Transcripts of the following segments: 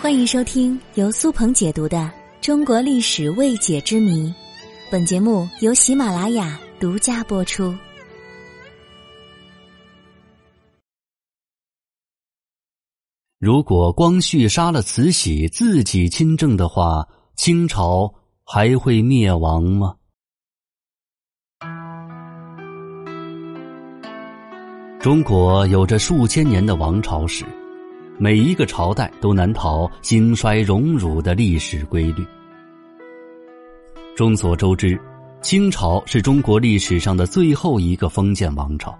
欢迎收听由苏鹏解读的《中国历史未解之谜》，本节目由喜马拉雅独家播出。如果光绪杀了慈禧，自己亲政的话，清朝还会灭亡吗？中国有着数千年的王朝史。每一个朝代都难逃兴衰荣辱的历史规律。众所周知，清朝是中国历史上的最后一个封建王朝。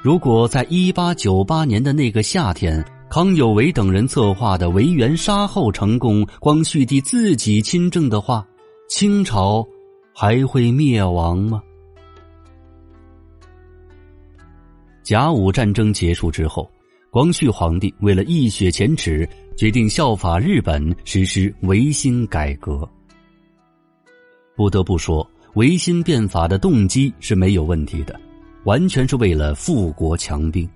如果在一八九八年的那个夏天，康有为等人策划的维园杀后成功，光绪帝自己亲政的话，清朝还会灭亡吗？甲午战争结束之后。光绪皇帝为了一雪前耻，决定效法日本实施维新改革。不得不说，维新变法的动机是没有问题的，完全是为了富国强兵。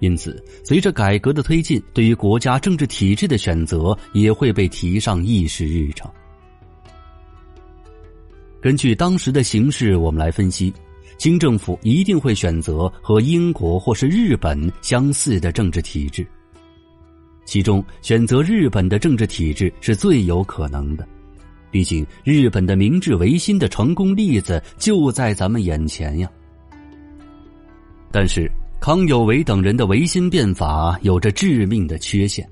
因此，随着改革的推进，对于国家政治体制的选择也会被提上议事日程。根据当时的形势，我们来分析。清政府一定会选择和英国或是日本相似的政治体制，其中选择日本的政治体制是最有可能的，毕竟日本的明治维新的成功例子就在咱们眼前呀。但是康有为等人的维新变法有着致命的缺陷，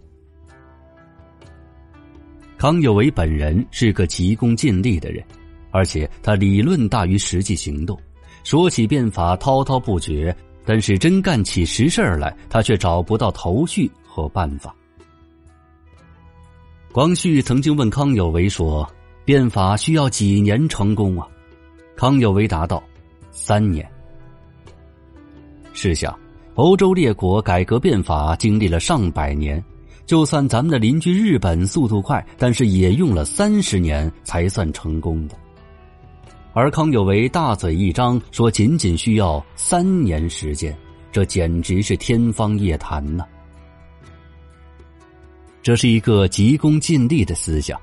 康有为本人是个急功近利的人，而且他理论大于实际行动。说起变法滔滔不绝，但是真干起实事来，他却找不到头绪和办法。光绪曾经问康有为说：“变法需要几年成功啊？”康有为答道：“三年。”试想，欧洲列国改革变法经历了上百年，就算咱们的邻居日本速度快，但是也用了三十年才算成功的。而康有为大嘴一张，说仅仅需要三年时间，这简直是天方夜谭呐！这是一个急功近利的思想，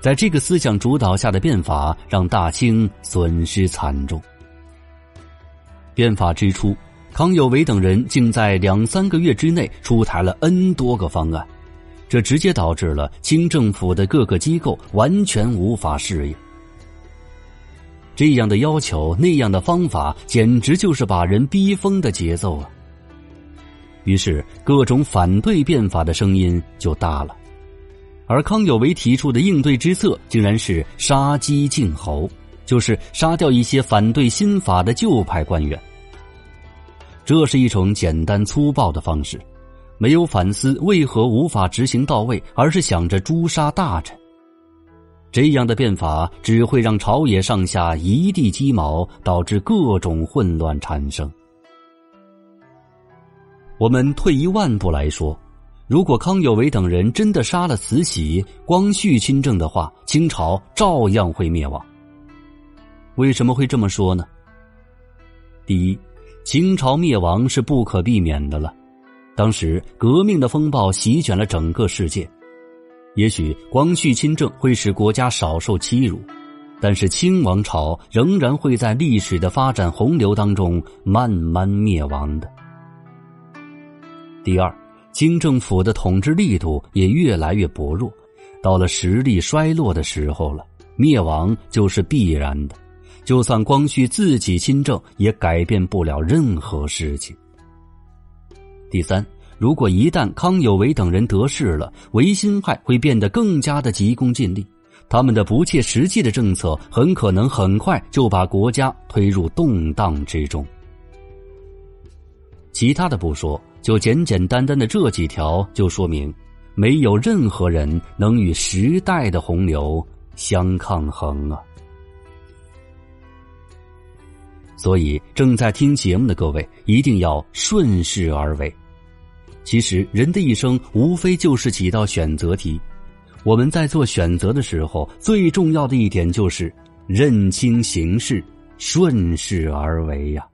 在这个思想主导下的变法，让大清损失惨重。变法之初，康有为等人竟在两三个月之内出台了 N 多个方案，这直接导致了清政府的各个机构完全无法适应。这样的要求，那样的方法，简直就是把人逼疯的节奏啊！于是，各种反对变法的声音就大了，而康有为提出的应对之策，竟然是杀鸡儆猴，就是杀掉一些反对新法的旧派官员。这是一种简单粗暴的方式，没有反思为何无法执行到位，而是想着诛杀大臣。这样的变法只会让朝野上下一地鸡毛，导致各种混乱产生。我们退一万步来说，如果康有为等人真的杀了慈禧、光绪亲政的话，清朝照样会灭亡。为什么会这么说呢？第一，清朝灭亡是不可避免的了。当时革命的风暴席卷了整个世界。也许光绪亲政会使国家少受欺辱，但是清王朝仍然会在历史的发展洪流当中慢慢灭亡的。第二，清政府的统治力度也越来越薄弱，到了实力衰落的时候了，灭亡就是必然的。就算光绪自己亲政，也改变不了任何事情。第三。如果一旦康有为等人得势了，维新派会变得更加的急功近利，他们的不切实际的政策很可能很快就把国家推入动荡之中。其他的不说，就简简单单的这几条，就说明没有任何人能与时代的洪流相抗衡啊！所以，正在听节目的各位一定要顺势而为。其实，人的一生无非就是几道选择题。我们在做选择的时候，最重要的一点就是认清形势，顺势而为呀。